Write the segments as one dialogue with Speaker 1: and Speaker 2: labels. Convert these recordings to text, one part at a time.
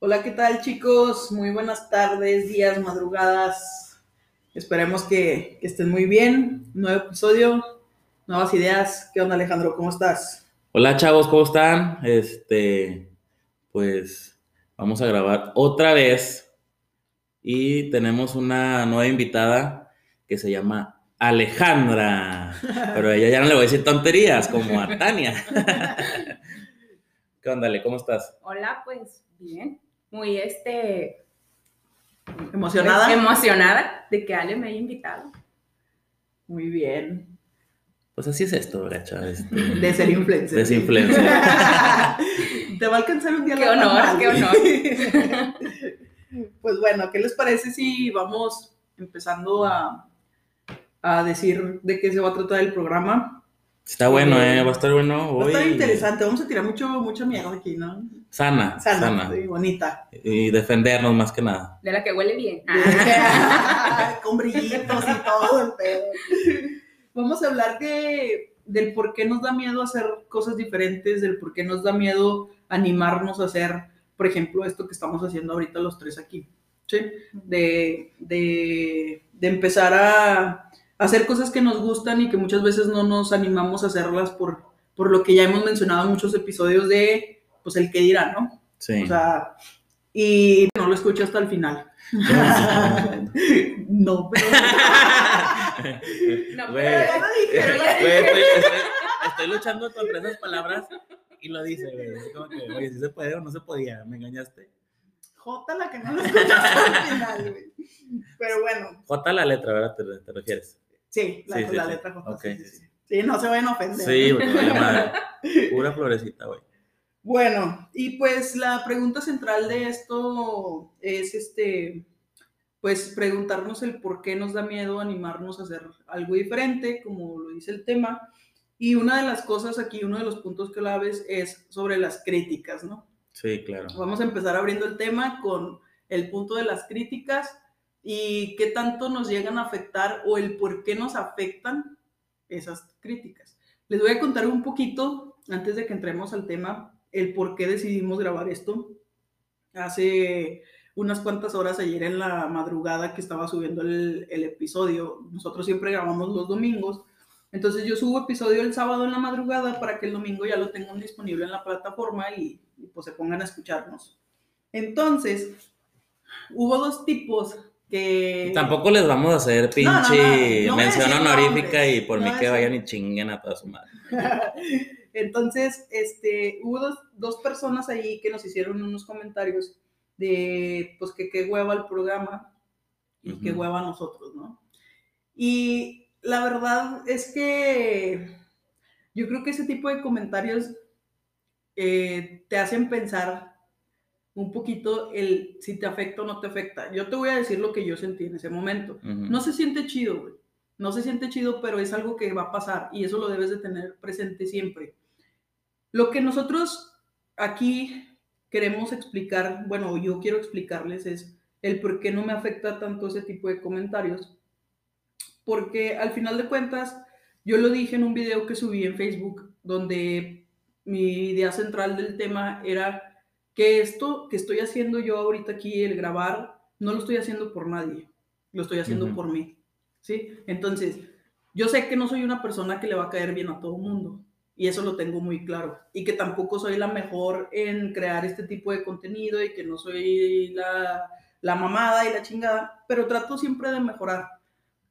Speaker 1: Hola, ¿qué tal chicos? Muy buenas tardes, días, madrugadas. Esperemos que, estén muy bien. Nuevo episodio, nuevas ideas. ¿Qué onda Alejandro? ¿Cómo estás?
Speaker 2: Hola chavos, ¿cómo están? Este, pues vamos a grabar otra vez y tenemos una nueva invitada que se llama Alejandra, pero a ella ya no le voy a decir tonterías como a Tania. ¿Qué onda, Ale? ¿Cómo estás?
Speaker 3: Hola, pues bien, muy este
Speaker 1: ¿Emocionada?
Speaker 3: emocionada de que Ale me haya invitado.
Speaker 1: Muy bien.
Speaker 2: Pues así es esto, gacha. Este,
Speaker 1: De ser influencer.
Speaker 2: de ser influencer.
Speaker 1: Te va a alcanzar un día
Speaker 3: Qué
Speaker 1: la
Speaker 3: honor, qué honor.
Speaker 1: Pues bueno, ¿qué les parece si vamos empezando a, a decir de qué se va a tratar el programa?
Speaker 2: Está bueno, ¿eh? Va a estar bueno.
Speaker 1: Va a estar interesante, vamos a tirar mucho, mucha mierda aquí, ¿no?
Speaker 2: Sana,
Speaker 1: Sana,
Speaker 2: sana.
Speaker 1: sí, bonita.
Speaker 2: Y defendernos más que nada.
Speaker 3: De la que huele bien.
Speaker 1: Con brillitos y todo el pedo. Vamos a hablar de, del por qué nos da miedo hacer cosas diferentes, del por qué nos da miedo animarnos a hacer, por ejemplo, esto que estamos haciendo ahorita los tres aquí. ¿sí? De, de, de empezar a hacer cosas que nos gustan y que muchas veces no nos animamos a hacerlas por, por lo que ya hemos mencionado en muchos episodios de, pues, el que dirá, ¿no?
Speaker 2: Sí.
Speaker 1: O sea, y no lo escucho hasta el final. no, pero...
Speaker 3: No, pero
Speaker 1: ya lo dije,
Speaker 3: ya-
Speaker 2: güey, estoy, estoy- luchando contra esas palabras y lo dice, güey. Es como que, oye, si se puede o no se podía, me engañaste.
Speaker 1: J la que no lo escuchas hasta el final, güey. Pero bueno,
Speaker 2: J la letra, ¿verdad? ¿Te, te refieres?
Speaker 1: Sí, la,
Speaker 2: Sí, sí,
Speaker 1: la
Speaker 2: sí.
Speaker 1: letra sí, no se vayan a ofender.
Speaker 2: Sí, güey, vale madre. Pura florecita, güey.
Speaker 1: Bueno, y pues la pregunta central de esto es este, pues preguntarnos el por qué nos da miedo animarnos a hacer algo diferente, como lo dice el tema. Y una de las cosas aquí, uno de los puntos claves es sobre las críticas, ¿no?
Speaker 2: Sí, claro.
Speaker 1: Vamos a empezar abriendo el tema con el punto de las críticas y qué tanto nos llegan a afectar o el por qué nos afectan esas críticas. Les voy a contar un poquito, antes de que entremos al tema, el por qué decidimos grabar esto. Hace unas cuantas horas, ayer en la madrugada que estaba subiendo el, episodio, nosotros siempre grabamos los domingos, entonces yo subo episodio el sábado en la madrugada para que el domingo ya lo tengan disponible en la plataforma y, y, pues se pongan a escucharnos. Entonces, hubo dos tipos que...
Speaker 2: Tampoco les vamos a hacer pinche
Speaker 1: No, no, no,
Speaker 2: mención honorífica y por mí que vayan y chinguen a toda su madre.
Speaker 1: Entonces, este, hubo dos, dos personas ahí que nos hicieron unos comentarios de, pues, que qué hueva el programa y qué hueva nosotros, ¿no? Y la verdad es que yo creo que ese tipo de comentarios eh, te hacen pensar un poquito el si te afecta o no te afecta. Yo te voy a decir lo que yo sentí en ese momento. No se siente chido, güey. No se siente chido, pero es algo que va a pasar y eso lo debes de tener presente siempre. Lo que nosotros aquí queremos explicar, bueno, yo quiero explicarles es el por qué no me afecta tanto ese tipo de comentarios. Porque al final de cuentas, yo lo dije en un video que subí en Facebook, donde mi idea central del tema era que esto que estoy haciendo yo ahorita aquí, el grabar, no lo estoy haciendo por nadie, lo estoy haciendo por mí. ¿Sí? Entonces, yo sé que no soy una persona que le va a caer bien a todo el mundo. Y eso lo tengo muy claro. Y que tampoco soy la mejor en crear este tipo de contenido y que no soy la, la mamada y la chingada. Pero trato siempre de mejorar.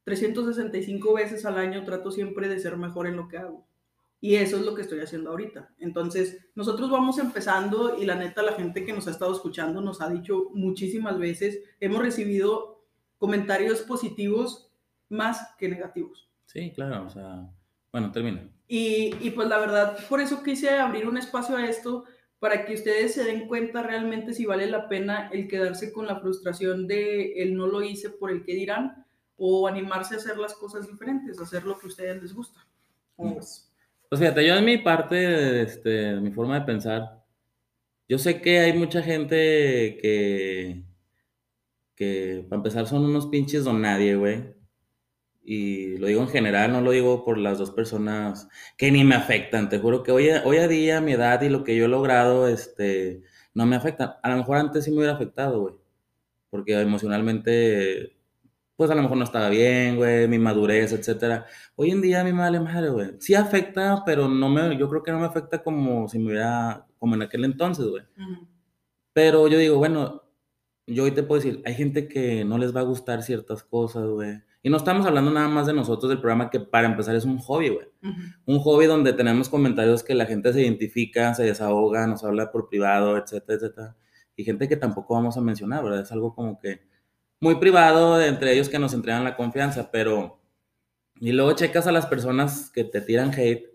Speaker 1: 365 veces al año trato siempre de ser mejor en lo que hago. Y eso es lo que estoy haciendo ahorita. Entonces, nosotros vamos empezando y la neta, la gente que nos ha estado escuchando nos ha dicho muchísimas veces, hemos recibido comentarios positivos más que negativos.
Speaker 2: Sí, claro, o sea, bueno, termina.
Speaker 1: Y, y pues la verdad, por eso quise abrir un espacio a esto, para que ustedes se den cuenta realmente si vale la pena el quedarse con la frustración de el no lo hice por el que dirán, o animarse a hacer las cosas diferentes, hacer lo que a ustedes les gusta. ¿Cómo ves?
Speaker 2: Pues fíjate, yo en mi parte, este, mi forma de pensar, yo sé que hay mucha gente que, que para empezar son unos pinches don nadie, güey. y lo digo en general, no lo digo por las dos personas que ni me afectan. Te juro que hoy, hoy a día mi edad y lo que yo he logrado, este, no me afecta. A lo mejor antes sí me hubiera afectado, güey. Porque emocionalmente, pues a lo mejor no estaba bien, güey, mi madurez, etcétera. Hoy en día a mí me vale madre, güey. Sí afecta, pero no me, yo creo que no me afecta como si me hubiera, como en aquel entonces, güey.
Speaker 1: Ujú.
Speaker 2: Pero yo digo, bueno, yo hoy te puedo decir, hay gente que no les va a gustar ciertas cosas, güey. Y no estamos hablando nada más de nosotros del programa, que para empezar es un hobby, güey.
Speaker 1: Ujú.
Speaker 2: Un hobby donde tenemos comentarios que la gente se identifica, se desahoga, nos habla por privado, etcétera, etcétera. Y gente que tampoco vamos a mencionar, ¿verdad? Es algo como que muy privado de entre ellos que nos entregan la confianza, pero... Y luego checas a las personas que te tiran hate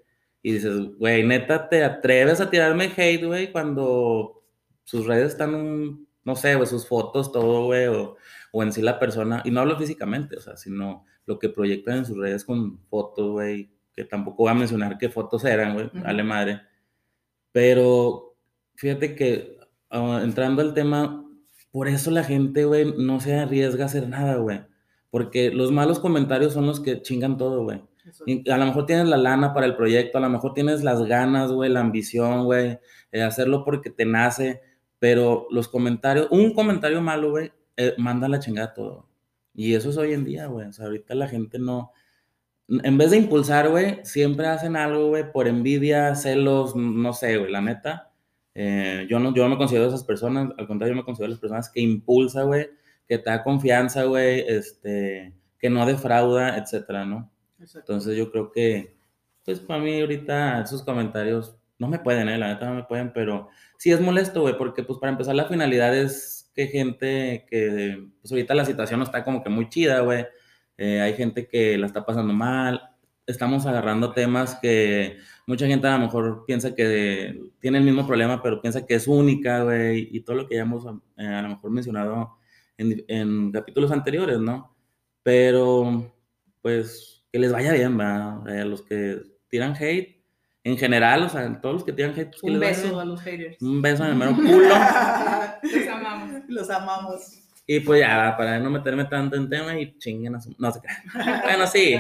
Speaker 2: y dices, güey, neta, ¿te atreves a tirarme hate, güey, cuando sus redes están, no sé, güey, sus fotos, todo, güey, o, o en sí la persona, y no hablo físicamente, o sea, sino lo que proyectan en sus redes con fotos, güey, que tampoco voy a mencionar qué fotos eran, güey, vale madre. Pero fíjate que ah, entrando al tema, por eso la gente, güey, no se arriesga a hacer nada, güey. Porque los malos comentarios son los que chingan todo, güey. A lo mejor tienes la lana para el proyecto, a lo mejor tienes las ganas, güey, la ambición, güey, eh, hacerlo porque te nace, pero los comentarios, un comentario malo, güey, eh, manda la chingada todo. Y eso es hoy en día, güey. O sea, ahorita la gente no. En vez de impulsar, güey, siempre hacen algo, güey, por envidia, celos, no sé, güey, la neta. Eh, yo, no, yo no me considero esas personas, al contrario, yo me considero las personas que impulsa, güey, que te da confianza, güey, este, que no defrauda, etcétera, ¿no? Entonces yo creo que, pues para mí ahorita esos comentarios no me pueden, eh, la neta no me pueden, pero sí es molesto, güey, porque pues para empezar la finalidad es que gente que, pues ahorita la situación no está como que muy chida, güey. Eh, hay gente que la está pasando mal. Estamos agarrando temas que mucha gente a lo mejor piensa que tiene el mismo problema, pero piensa que es única, güey, y todo lo que ya hemos eh, a lo mejor mencionado en, en capítulos anteriores, ¿no? Pero, pues, que les vaya bien, va. A los que tiran hate, en general, o sea, todos los que tiran hate, pues que
Speaker 1: Un
Speaker 2: les vaya
Speaker 1: beso a los haters.
Speaker 2: Un beso en el mero culo.
Speaker 3: Los amamos.
Speaker 1: Los amamos.
Speaker 2: Y pues ya, para no meterme tanto en tema y chinguen a su... No se crean. Bueno, sí.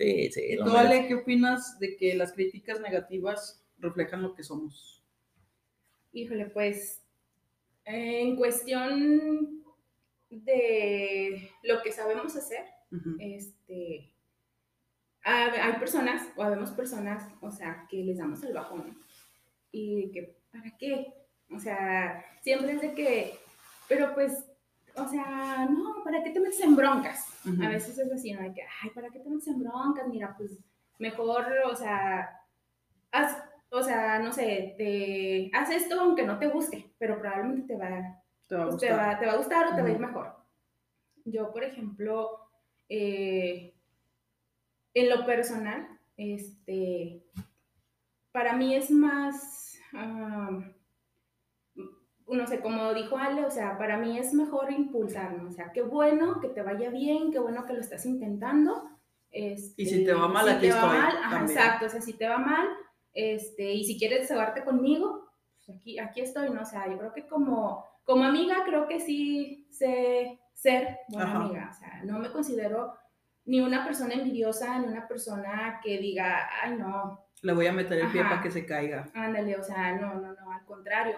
Speaker 3: Sí.
Speaker 2: Sí, sí.
Speaker 1: ¿Y tú. Ale, qué opinas de que las críticas negativas reflejan lo que somos?
Speaker 3: Híjole, pues en cuestión de lo que sabemos hacer, este, hay personas, o habemos personas, o sea, que les damos el bajón. Y que, ¿para qué? O sea, siempre es de que, pero pues, o sea, no, ¿para qué te metes en broncas? A veces es así, ¿no? De que, ay, ¿para qué te metes en broncas? Mira, pues, mejor, o sea, haz, o sea, no sé, te, haz esto aunque no te guste, pero probablemente te va,
Speaker 1: Te va a
Speaker 3: pues, te,
Speaker 1: gustar.
Speaker 3: va, te va a gustar o te va a ir mejor. Yo, por ejemplo, eh, en lo personal, este, para mí es más, no sé, como dijo Ale, o sea, para mí es mejor impulsar, ¿no? O sea, qué bueno que te vaya bien, qué bueno que lo estás intentando. Este,
Speaker 1: Y si te va mal,
Speaker 3: si
Speaker 1: aquí
Speaker 3: te va
Speaker 1: estoy
Speaker 3: mal, ajá, exacto, o sea, si te va mal, este, y si quieres desahogarte conmigo, pues aquí, aquí estoy, ¿no? O sea, yo creo que como, como amiga, creo que sí sé ser buena
Speaker 1: Ajá.
Speaker 3: amiga, o sea, no me considero ni una persona envidiosa, ni una persona que diga, ay, no,
Speaker 1: Le voy a meter el pie
Speaker 3: Ajá.
Speaker 1: para que se caiga.
Speaker 3: Ándale, o sea, no, no, no, al contrario.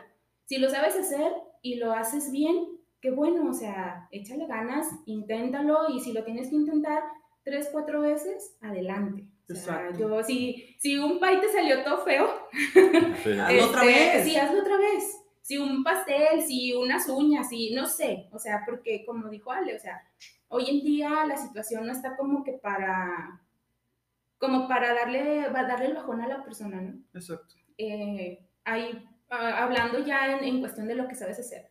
Speaker 3: Si lo sabes hacer y lo haces bien, qué bueno, o sea, échale ganas, inténtalo y si lo tienes que intentar tres, cuatro veces, adelante. O sea,
Speaker 1: Exacto.
Speaker 3: yo, si, si un pay te salió todo feo,
Speaker 2: Sí.
Speaker 1: Hazlo otra
Speaker 3: este,
Speaker 1: vez.
Speaker 3: Sí, hazlo otra vez. Si un pastel, si unas uñas, si no sé, o sea, porque como dijo Ale, o sea, hoy en día la situación no está como que para, como para darle, darle el bajón a la persona, ¿no?
Speaker 1: Exacto.
Speaker 3: eh, hay, hablando ya en, en cuestión de lo que sabes hacer,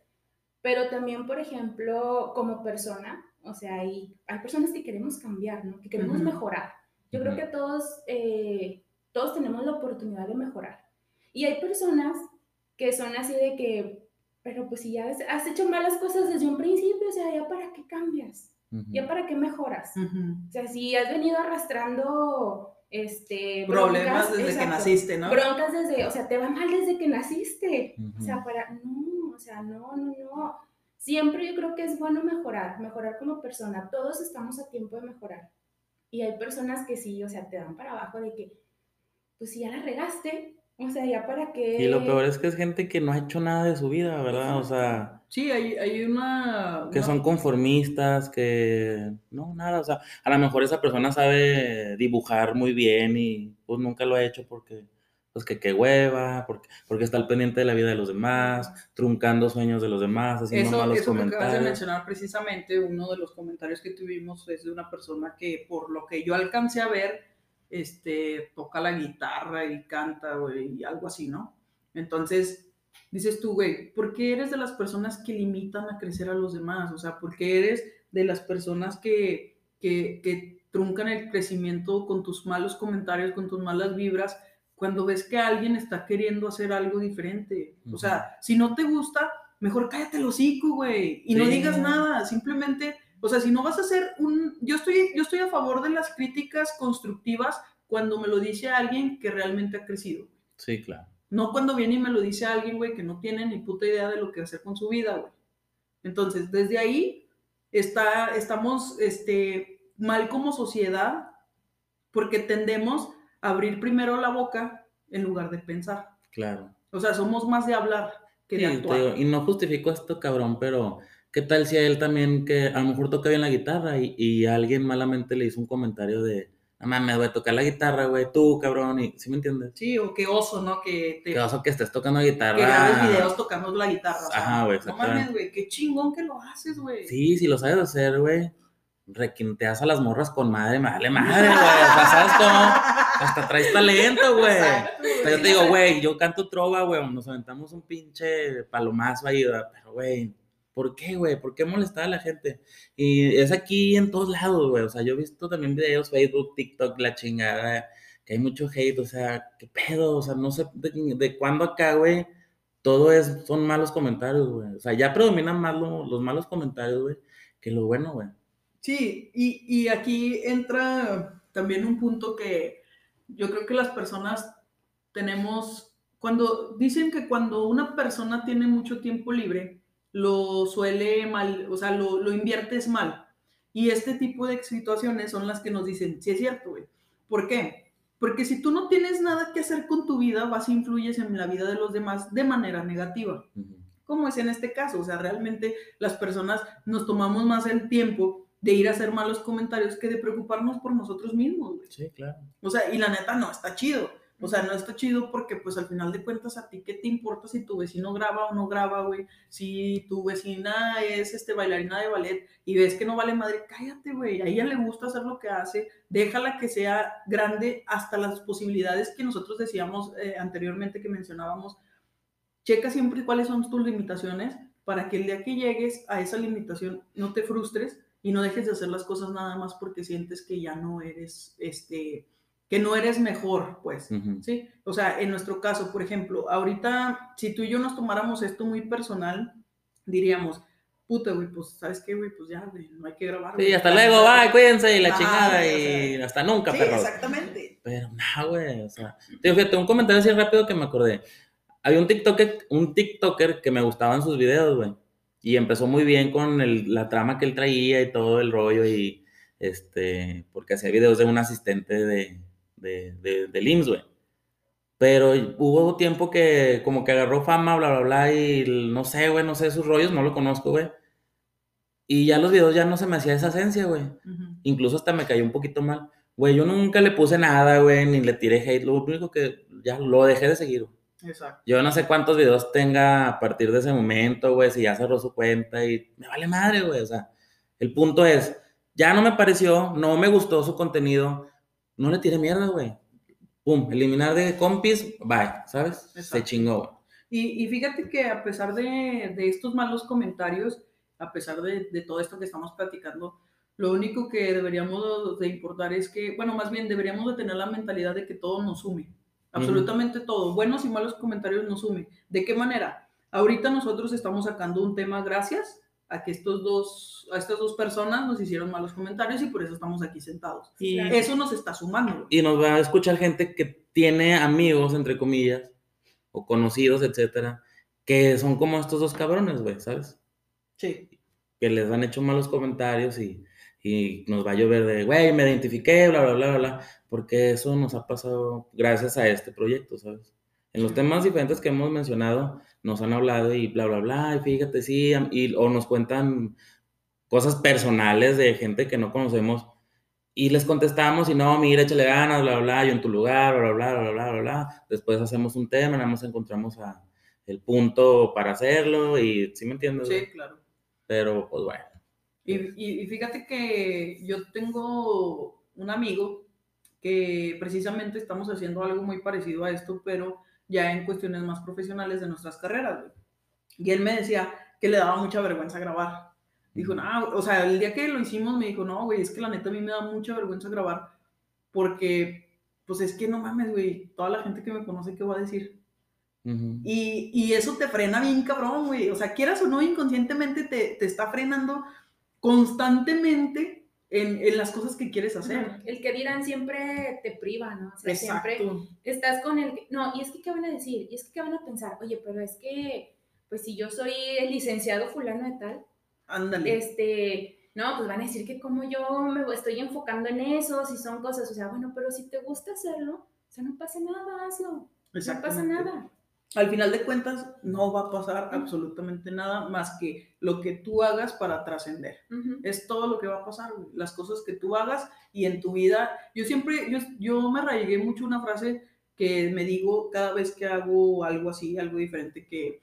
Speaker 3: pero también, por ejemplo, como persona, o sea, hay, hay personas que queremos cambiar, ¿no? Que queremos
Speaker 1: Ujú.
Speaker 3: mejorar. Yo creo
Speaker 2: Ujú.
Speaker 3: que todos, eh, todos tenemos la oportunidad de mejorar. Y hay personas que son así de que, pero pues si ya has- has hecho malas cosas desde un principio, o sea, ¿ya para qué cambias? ¿Ya para qué mejoras?
Speaker 1: Ujú.
Speaker 3: O sea, si has venido arrastrando este,
Speaker 1: Problemas
Speaker 3: broncas,
Speaker 1: desde que
Speaker 3: exacto,
Speaker 1: naciste, ¿no?
Speaker 3: Broncas desde, o sea, te va mal desde que naciste.
Speaker 2: Ujú.
Speaker 3: O sea, para, no, o sea, no, no, no. siempre yo creo que es bueno mejorar, mejorar como persona. Todos estamos a tiempo de mejorar. Y hay personas que sí, o sea, te dan para abajo de que, pues si ya la regaste, o sea, ya para qué.
Speaker 2: Y lo peor es que es gente que no ha hecho nada de su vida, ¿verdad? O sea,
Speaker 1: Sí, hay, hay una...
Speaker 2: que
Speaker 1: una-
Speaker 2: son conformistas, que no, nada, o sea, a lo mejor esa persona sabe dibujar muy bien y pues nunca lo ha hecho porque, pues que qué hueva, porque, porque está al pendiente de la vida de los demás, truncando sueños de los demás, haciendo
Speaker 1: Eso,
Speaker 2: malos
Speaker 1: eso que acabas de
Speaker 2: comentarios.
Speaker 1: mencionar precisamente, uno de los comentarios que tuvimos es de una persona que, por lo que yo alcancé a ver, este, toca la guitarra y canta, güey, y algo así, ¿no? Entonces, dices tú, güey, ¿por qué eres de las personas que limitan a crecer a los demás? O sea, ¿por qué eres de las personas que, que, que truncan el crecimiento con tus malos comentarios, con tus malas vibras, cuando ves que alguien está queriendo hacer algo diferente? O sea, si no te gusta, mejor cállate el hocico, güey, y no digas nada, simplemente, o sea, si no vas a hacer un, yo estoy, yo estoy a favor de las críticas constructivas cuando me lo dice alguien que realmente ha crecido,
Speaker 2: Sí, claro.
Speaker 1: No cuando viene y me lo dice alguien, güey, que no tiene ni puta idea de lo que hacer con su vida, güey. Entonces, desde ahí está, estamos este, mal como sociedad porque tendemos a abrir primero la boca en lugar de pensar.
Speaker 2: Claro.
Speaker 1: O sea, somos más de hablar que de
Speaker 2: Sí,
Speaker 1: actuar.
Speaker 2: digo, y no justifico esto, cabrón, pero ¿qué tal si a él también, que a lo mejor toca bien la guitarra y, y alguien malamente le hizo un comentario de, no mames, güey, tocar la guitarra, güey, tú, cabrón, y, ¿sí me entiendes?
Speaker 1: Sí, o qué oso, ¿no? Que te
Speaker 2: Qué oso que estés tocando guitarra.
Speaker 1: que grabes videos tocando la guitarra. o sea,
Speaker 2: Ajá, güey,
Speaker 1: No mames, güey, qué chingón que lo haces, güey.
Speaker 2: Sí, si lo sabes hacer, güey, requinteas a las morras con madre, madre, madre, güey, ¿sabes cómo? Hasta traes talento, güey. O sea, yo te digo, güey, yo canto trova, güey, nos aventamos un pinche palomazo ahí, pero, güey, ¿por qué, güey? ¿Por qué molestar a la gente? Y es aquí en todos lados, güey, o sea, yo he visto también videos, Facebook, TikTok, la chingada, que hay mucho hate, o sea, ¿qué pedo? O sea, no sé de, de cuándo acá, güey, todo es, son malos comentarios, güey, o sea, ya predominan más lo- los malos comentarios, güey, que lo bueno, güey.
Speaker 1: Sí, y, y aquí entra también un punto que yo creo que las personas tenemos, cuando dicen que cuando una persona tiene mucho tiempo libre, lo suele mal, o sea, lo, lo inviertes mal. Y este tipo de situaciones son las que nos dicen, sí es cierto, güey. ¿Por qué? Porque si tú no tienes nada que hacer con tu vida, vas e influyes en la vida de los demás de manera negativa como es en este caso. O sea, realmente las personas nos tomamos más el tiempo de ir a hacer malos comentarios que de preocuparnos por nosotros mismos, güey.
Speaker 2: Sí, claro.
Speaker 1: O sea, y la neta no está chido. O sea, no está chido porque pues al final de cuentas a ti qué te importa si tu vecino graba o no graba, güey. Si tu vecina es este bailarina de ballet y ves que no vale madre, cállate, güey. A ella le gusta hacer lo que hace, déjala que sea grande hasta las posibilidades que nosotros decíamos eh, anteriormente que mencionábamos. Checa siempre cuáles son tus limitaciones para que el día que llegues a esa limitación no te frustres y no dejes de hacer las cosas nada más porque sientes que ya no eres este que no eres mejor, pues. Sí, o sea, en nuestro caso, por ejemplo, ahorita, si tú y yo nos tomáramos esto muy personal, diríamos, puta, güey, pues, ¿sabes qué, güey? Pues ya, güey, no hay que grabar.
Speaker 2: Sí, hasta luego, bye, cuídense y la
Speaker 1: Ah,
Speaker 2: chingada y
Speaker 1: sea,
Speaker 2: hasta nunca,
Speaker 1: Sí,
Speaker 2: perros.
Speaker 1: exactamente.
Speaker 2: Pero no, güey, o sea, tío, fíjate, un comentario así rápido que me acordé. Había un TikToker, un TikToker que me gustaban sus videos, güey. Y empezó muy bien con el- la trama que él traía y todo el rollo y este, porque hacía videos de un asistente de, de, de, del IMSS, güey. Pero hubo tiempo que como que agarró fama, bla, bla, bla, y no sé, güey, no sé sus rollos, no lo conozco, güey. Y ya los videos ya no se me hacía esa esencia, güey.
Speaker 1: Ujú.
Speaker 2: Incluso hasta me cayó un poquito mal. Güey, yo nunca le puse nada, güey, ni le tiré hate. Lo único que ya lo dejé de seguir. güey.
Speaker 1: Exacto.
Speaker 2: Yo no sé cuántos videos tenga a partir de ese momento, güey, si ya cerró su cuenta y me vale madre, güey. O sea, el punto es, ya no me pareció, no me gustó su contenido, no le tiré mierda, güey. Pum, eliminar de compis, bye, ¿sabes? Se chingó, güey.
Speaker 1: Y, y fíjate que a pesar de, de estos malos comentarios, a pesar de, de todo esto que estamos platicando, lo único que deberíamos de importar es que, bueno, más bien deberíamos de tener la mentalidad de que todo nos sume. Absolutamente todo. Buenos y malos comentarios nos sume. ¿De qué manera? Ahorita nosotros estamos sacando un tema gracias a que estos dos, a estas dos personas nos hicieron malos comentarios y por eso estamos aquí sentados.
Speaker 2: Y,
Speaker 3: Claro.
Speaker 1: Eso nos está sumando.
Speaker 2: y nos va a escuchar gente que tiene amigos, entre comillas, o conocidos, etcétera, que son como estos dos cabrones, güey, ¿sabes?
Speaker 1: Sí.
Speaker 2: que les han hecho malos comentarios y, y nos va a llover de, güey, me identifiqué, bla, bla, bla, bla, bla, porque eso nos ha pasado gracias a este proyecto, ¿sabes? En los
Speaker 1: Sí.
Speaker 2: temas diferentes que hemos mencionado, nos han hablado y bla, bla, bla, y fíjate, sí, y, o nos cuentan cosas personales de gente que no conocemos y les contestamos y no, mira, échale ganas, bla, bla, yo en tu lugar, bla, bla, bla, bla, bla, bla. Después hacemos un tema, nada más encontramos a el punto para hacerlo y, ¿sí me entiendes?
Speaker 1: Sí, claro.
Speaker 2: Pero, pues bueno.
Speaker 1: Y- y fíjate que yo tengo un amigo que precisamente estamos haciendo algo muy parecido a esto, pero ya en cuestiones más profesionales de nuestras carreras, güey. Y él me decía que le daba mucha vergüenza grabar. Dijo, no, o sea, el día que lo hicimos me dijo, no, güey, es que la neta a mí me da mucha vergüenza grabar porque, pues es que no mames, güey, toda la gente que me conoce, ¿qué va a decir? Y, y eso te frena bien cabrón, güey. O sea, quieras o no, inconscientemente te, te está frenando constantemente en, en las cosas que quieres hacer.
Speaker 3: El que dirán siempre te priva, ¿no? O sea, siempre estás con el... No, y es que, ¿qué van a decir? Y es que, ¿qué van a pensar? Oye, pero es que, pues si yo soy el licenciado fulano de tal,
Speaker 1: Ándale.
Speaker 3: este... No, pues van a decir que como yo me estoy enfocando en eso, si son cosas, o sea, bueno, pero si te gusta hacerlo, o sea, no pasa nada, hazlo, no pasa nada.
Speaker 1: Al final de cuentas, no va a pasar absolutamente nada más que lo que tú hagas para trascender.
Speaker 3: Ujú.
Speaker 1: Es todo lo que va a pasar. Las cosas que tú hagas y en tu vida. Yo siempre, yo, yo me arraigué mucho una frase que me digo cada vez que hago algo así, algo diferente, que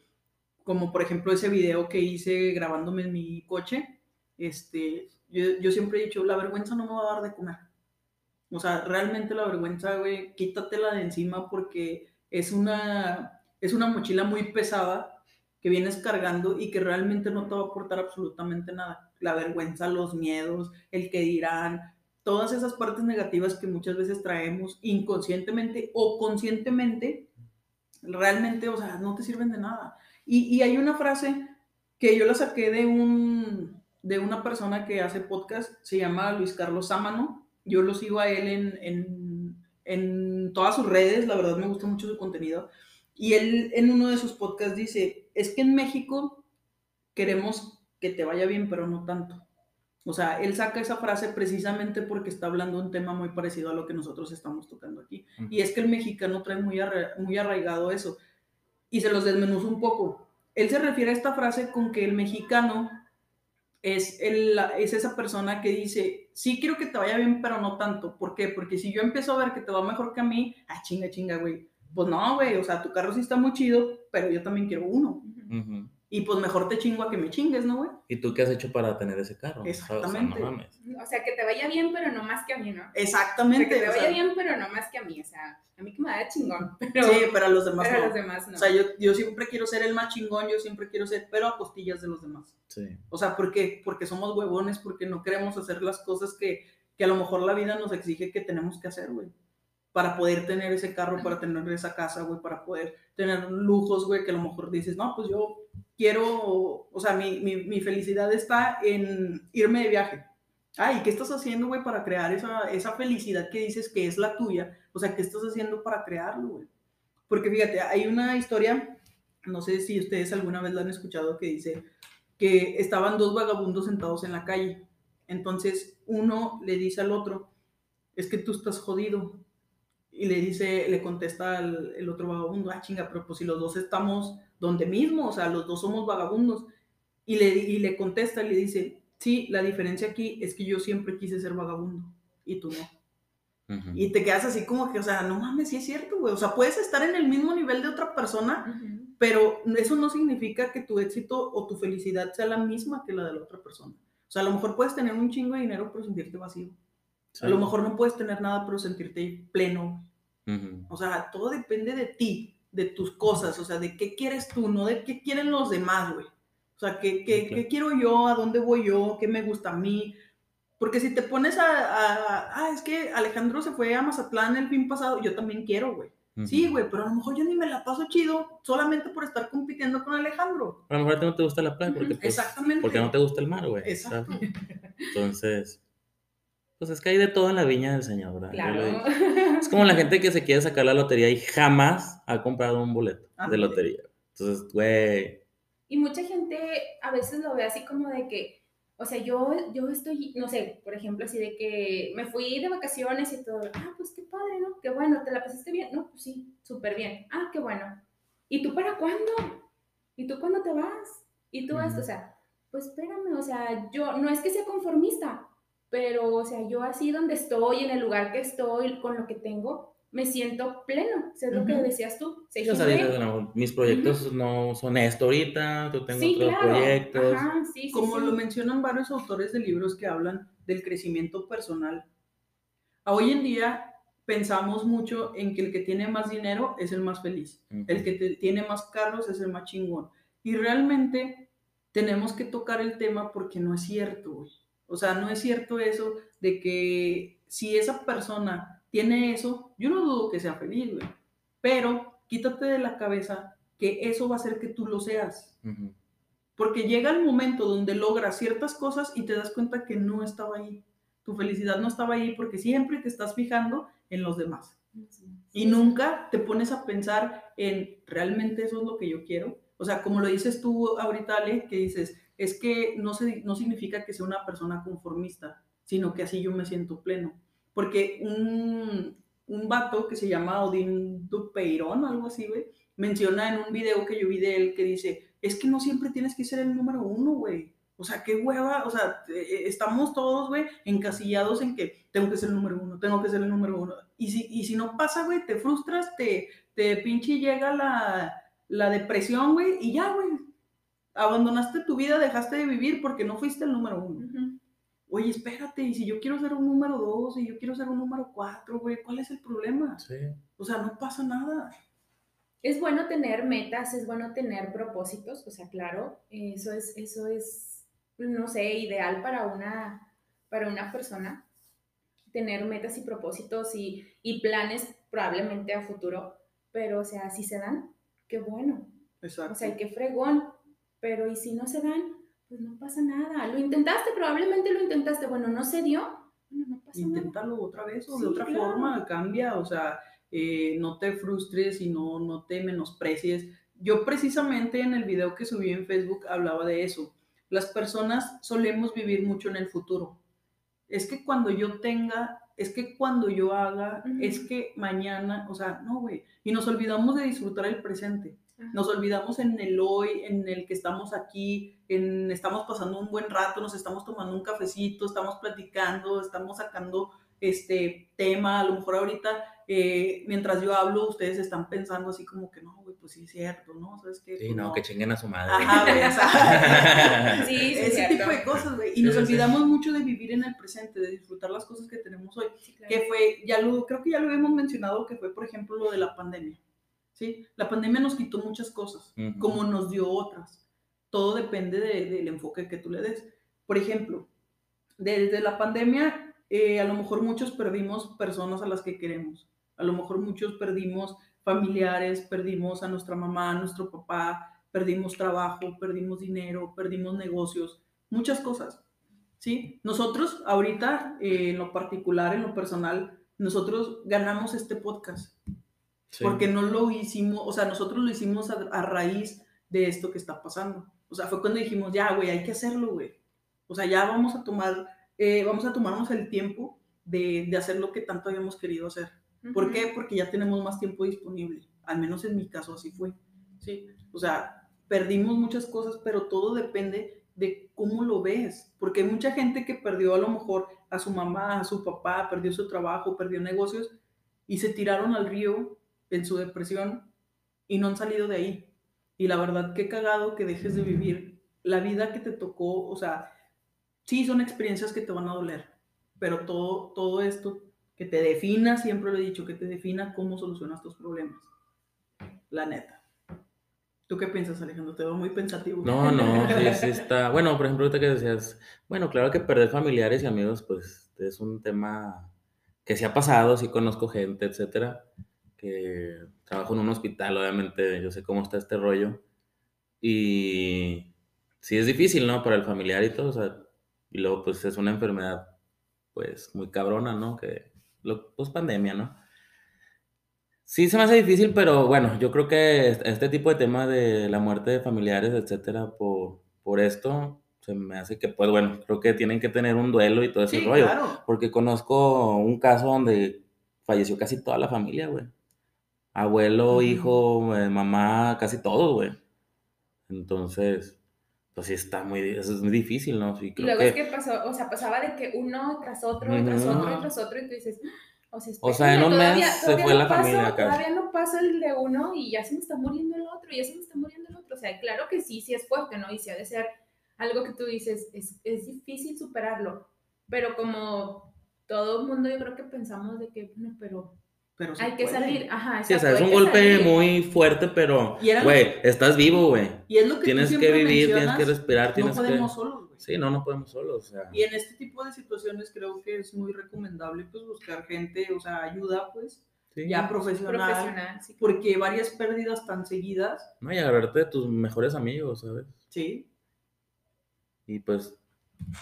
Speaker 1: como por ejemplo ese video que hice grabándome en mi coche, este, yo, yo siempre he dicho, la vergüenza no me va a dar de comer. O sea, realmente la vergüenza, güey, quítatela de encima porque es una, es una mochila muy pesada que vienes cargando y que realmente no te va a aportar absolutamente nada. La vergüenza, los miedos, el que dirán, todas esas partes negativas que muchas veces traemos inconscientemente o conscientemente, realmente, o sea, no te sirven de nada. Y, y hay una frase que yo la saqué de, un, de una persona que hace podcast, se llama Luis Carlos Sámano. Yo lo sigo a él en, en, en todas sus redes, la verdad me gusta mucho su contenido. Y él en uno de sus podcasts dice, es que en México queremos que te vaya bien, pero no tanto. O sea, él saca esa frase precisamente porque está hablando de un tema muy parecido a lo que nosotros estamos tocando aquí. Y es que el mexicano trae muy, arra muy arraigado eso. Y se los desmenuzo un poco. Él se refiere a esta frase con que el mexicano es, el, es esa persona que dice, sí quiero que te vaya bien, pero no tanto. ¿Por qué? Porque si yo empiezo a ver que te va mejor que a mí, ah, chinga, chinga, güey. Pues no, güey, o sea, tu carro sí está muy chido, pero yo también quiero uno. Y pues mejor te chingo a que me chingues, ¿no, güey?
Speaker 2: ¿Y tú qué has hecho para tener ese carro? O sea,
Speaker 1: Exactamente.
Speaker 2: no mames.
Speaker 3: O sea, que te vaya bien, pero no más que a mí, ¿no? O sea,
Speaker 1: Exactamente.
Speaker 3: que te
Speaker 1: o
Speaker 3: vaya
Speaker 1: sea,
Speaker 3: bien, pero no más que a mí. O sea, a mí que me vaya chingón, pero,
Speaker 1: Sí, pero a los demás
Speaker 3: pero a
Speaker 1: no.
Speaker 3: los demás no.
Speaker 1: O sea, yo, yo siempre quiero ser el más chingón, yo siempre quiero ser, pero a costillas de los demás.
Speaker 2: Sí.
Speaker 1: O sea, ¿por qué? Porque somos huevones, porque no queremos hacer las cosas que, que a lo mejor la vida nos exige que tenemos que hacer, güey. Para poder tener ese carro, para tener esa casa, güey, para poder tener lujos, güey, que a lo mejor dices, no, pues yo quiero, o sea, mi, mi, mi felicidad está en irme de viaje. Ay, ¿qué estás haciendo, güey, para crear esa, esa felicidad que dices que es la tuya? O sea, ¿qué estás haciendo para crearlo, güey? Porque fíjate, hay una historia, no sé si ustedes alguna vez la han escuchado, que dice que estaban dos vagabundos sentados en la calle. Entonces uno le dice al otro, es que tú estás jodido. Y le dice, le contesta al, el otro vagabundo, ah, chinga, pero pues si los dos estamos donde mismo, o sea, los dos somos vagabundos. Y le, y le contesta y le dice, sí, la diferencia aquí es que yo siempre quise ser vagabundo y tú no. Y te quedas así como que, o sea, no mames, sí es cierto, güey. O sea, puedes estar en el mismo nivel de otra persona,
Speaker 3: Ujú.
Speaker 1: pero eso no significa que tu éxito o tu felicidad sea la misma que la de la otra persona. O sea, a lo mejor puedes tener un chingo de dinero pero sentirte vacío.
Speaker 2: Sí.
Speaker 1: A lo mejor no puedes tener nada pero sentirte pleno.
Speaker 2: Ujú.
Speaker 1: O sea, todo depende de ti, de tus cosas, o sea, de qué quieres tú, no de qué quieren los demás, güey. O sea, ¿qué, qué,
Speaker 2: claro.
Speaker 1: qué quiero yo? ¿A dónde voy yo? ¿Qué me gusta a mí? Porque si te pones a, a- Ah, es que Alejandro se fue a Mazatlán el fin pasado, yo también quiero, güey.
Speaker 2: Ujú.
Speaker 1: Sí, güey, pero a lo mejor yo ni me la paso chido solamente por estar compitiendo con Alejandro.
Speaker 2: A lo mejor a ti no te gusta la playa porque,
Speaker 3: Ujú,
Speaker 2: pues,
Speaker 1: Exactamente.
Speaker 2: porque no te gusta el mar, güey.
Speaker 1: Exacto.
Speaker 2: ¿sabes? Entonces, pues es que hay de todo en la viña del Señor, ¿verdad?
Speaker 3: Claro.
Speaker 2: Es como la gente que se quiere sacar la lotería y jamás ha comprado un boleto de
Speaker 1: Ándale.
Speaker 2: lotería. Entonces, güey,
Speaker 3: Y mucha gente a veces lo ve así como de que, o sea, yo, yo estoy, no sé, por ejemplo, así de que me fui de vacaciones y todo, ah, pues qué padre, ¿no? Qué bueno, ¿te la pasaste bien? No, pues sí, súper bien. Ah, qué bueno. ¿Y tú para cuándo? ¿Y tú cuándo te vas? ¿Y tú esto? O sea, pues espérame, o sea, yo no es que sea conformista, pero, o sea, yo así donde estoy, en el lugar que estoy, con lo que tengo, me siento pleno, es lo que decías tú.
Speaker 2: o sea, mis proyectos no son esto ahorita, tú tengo otros proyectos.
Speaker 1: Como lo mencionan varios autores de libros que hablan del crecimiento personal. Hoy en día pensamos mucho en que el que tiene más dinero es el más feliz, el que tiene más carros es el más chingón. Y realmente tenemos que tocar el tema porque no es cierto, O sea, no es cierto eso de que si esa persona tiene eso, yo no dudo que sea feliz, güey. Pero quítate de la cabeza que eso va a hacer que tú lo seas. Porque llega el momento donde logras ciertas cosas y te das cuenta que no estaba ahí. Tu felicidad no estaba ahí porque siempre te estás fijando en los demás. Y nunca te pones a pensar en realmente eso es lo que yo quiero. O sea, como lo dices tú ahorita, Ale, que dices, es que no, se, no significa que sea una persona conformista, sino que así yo me siento pleno porque un, un vato que se llama Odín Dupeirón, algo así, güey, menciona en un video que yo vi de él que dice, es que no siempre tienes que ser el número uno, güey. O sea, qué hueva, o sea, eh, estamos todos, güey, encasillados en que tengo que ser el número uno, tengo que ser el número uno. Y si, y si no pasa, güey, te frustras, te, te pinche llega la, la depresión, güey, y ya, güey, abandonaste tu vida, dejaste de vivir porque no fuiste el número uno oye, espérate, y si yo quiero ser un número dos, y yo quiero ser un número cuatro, güey, ¿cuál es el problema? Sí. O sea, no pasa nada.
Speaker 3: Es bueno tener metas, es bueno tener propósitos, o sea, claro, eso es, eso es, no sé, ideal para una, para una persona, tener metas y propósitos y, y planes probablemente a futuro, pero, o sea, si se dan, qué bueno. Exacto. O sea, qué fregón, pero ¿y si no se dan? pues no pasa nada. Lo intentaste, probablemente lo intentaste, bueno, no se dio, bueno, no pasa
Speaker 1: Inténtalo otra vez o de otra forma, cambia, o sea, eh, no te frustres y no, no te menosprecies. Yo precisamente en el video que subí en Facebook hablaba de eso. Las personas solemos vivir mucho en el futuro. Es que cuando yo tenga, es que cuando yo haga, es que mañana, o sea, no, güey. Y nos olvidamos de disfrutar el presente. Nos olvidamos en el hoy, en el que estamos aquí, en, estamos pasando un buen rato, nos estamos tomando un cafecito, estamos platicando, estamos sacando este tema, a lo mejor ahorita, eh, mientras yo hablo, ustedes están pensando así como que no, güey, pues sí es cierto, ¿no? ¿Sabes qué?
Speaker 2: Sí,
Speaker 1: pues
Speaker 2: no, que chinguen a su madre.
Speaker 1: Ajá, güey, sí, sí, Ese tipo de cosas, güey. Y nos olvidamos mucho de vivir en el presente, de disfrutar las cosas que tenemos hoy. Que fue, ya lo, creo que ya lo hemos mencionado, que fue, por ejemplo, lo de la pandemia. ¿Sí? La pandemia nos quitó muchas cosas, como nos dio otras. Todo depende del enfoque que tú le des. Por ejemplo, desde la pandemia, eh, a lo mejor muchos perdimos personas a las que queremos. A lo mejor muchos perdimos familiares, perdimos a nuestra mamá, a nuestro papá, perdimos trabajo, perdimos dinero, perdimos negocios, muchas cosas. ¿sí? Nosotros ahorita, eh, en lo particular, en lo personal, nosotros ganamos este podcast. Porque no lo hicimos, o sea, nosotros lo hicimos a, raíz de esto que está pasando. O sea, fue cuando dijimos, ya, güey, hay que hacerlo, güey. O sea, ya vamos a tomar, eh, vamos a tomarnos el tiempo de, de, hacer lo que tanto habíamos querido hacer. ¿Por qué? Porque ya tenemos más tiempo disponible. Al menos en mi caso así fue. ¿sí? O sea, perdimos muchas cosas, pero todo depende de cómo lo ves. Porque hay mucha gente que perdió a lo mejor a su mamá, a su papá, perdió su trabajo, perdió negocios y se tiraron al río en su depresión y no han salido de ahí. Y la verdad, qué cagado que dejes de vivir la vida que te tocó, o sea, sí son experiencias que te van a doler, pero todo, todo esto que te defina, siempre lo he dicho, que te defina cómo solucionas tus problemas. La neta. ¿Tú qué piensas, Alejandro? Te veo muy pensativo.
Speaker 2: No, no, sí, sí está. Bueno, por ejemplo, ahorita que decías, bueno, claro que perder familiares y amigos, pues es un tema que se ha pasado, sí conozco gente, etcétera que trabajo en un hospital, obviamente yo sé cómo está este rollo. Y sí es difícil, ¿no? Para el familiar y todo, o sea, y luego pues es una enfermedad pues muy cabrona, ¿no? Que, pues pandemia, ¿no? Sí, se me hace difícil, pero bueno, yo creo que est- este tipo de tema de la muerte de familiares, etcétera, por, por esto, se me hace que, pues bueno, creo que tienen que tener un duelo y todo ese
Speaker 1: Sí,
Speaker 2: rollo.
Speaker 1: claro.
Speaker 2: Porque conozco un caso donde falleció casi toda la familia, güey. Abuelo, hijo, eh, mamá, casi todo, güey. Entonces, pues sí está muy, eso es muy difícil, ¿no? Sí,
Speaker 3: Y
Speaker 2: creo
Speaker 3: luego
Speaker 2: que,
Speaker 3: es que pasó, o sea, pasaba de que uno tras otro, y tras
Speaker 2: Ujú.
Speaker 3: otro, y tras otro, y tú dices, o sea,
Speaker 2: O sea, en un mes
Speaker 3: todavía-
Speaker 2: se
Speaker 3: todavía
Speaker 2: fue
Speaker 3: no
Speaker 2: la
Speaker 3: paso-
Speaker 2: familia acá.
Speaker 3: Todavía no pasa el de uno y ya se me está muriendo el otro, y ya se me está muriendo el otro. O sea, claro que sí, sí es fuerte, ¿no? Y sí ha de ser algo que tú dices, es, es difícil superarlo. Pero como todo el mundo, yo creo que pensamos de que, bueno, pero
Speaker 1: Pero
Speaker 3: hay que
Speaker 1: puede.
Speaker 3: salir. Ajá,
Speaker 2: sí, o sea, es un
Speaker 3: que
Speaker 2: golpe
Speaker 3: salir.
Speaker 2: muy fuerte, pero, güey, estás vivo, güey.
Speaker 1: Y es lo que tú
Speaker 2: Tienes que
Speaker 1: siempre
Speaker 2: vivir, tienes que respirar,
Speaker 1: No
Speaker 2: tienes que...
Speaker 1: podemos solos, güey.
Speaker 2: Sí, no, no podemos solos, o sea...
Speaker 1: Y en este tipo de situaciones creo que es muy recomendable pues buscar gente, o sea, ayuda pues,
Speaker 2: sí.
Speaker 1: ya profesional,
Speaker 3: Profesional, sí.
Speaker 1: porque varias pérdidas tan seguidas,
Speaker 2: No, y agarrarte de tus mejores amigos, ¿sabes?
Speaker 1: sí,
Speaker 2: Y pues,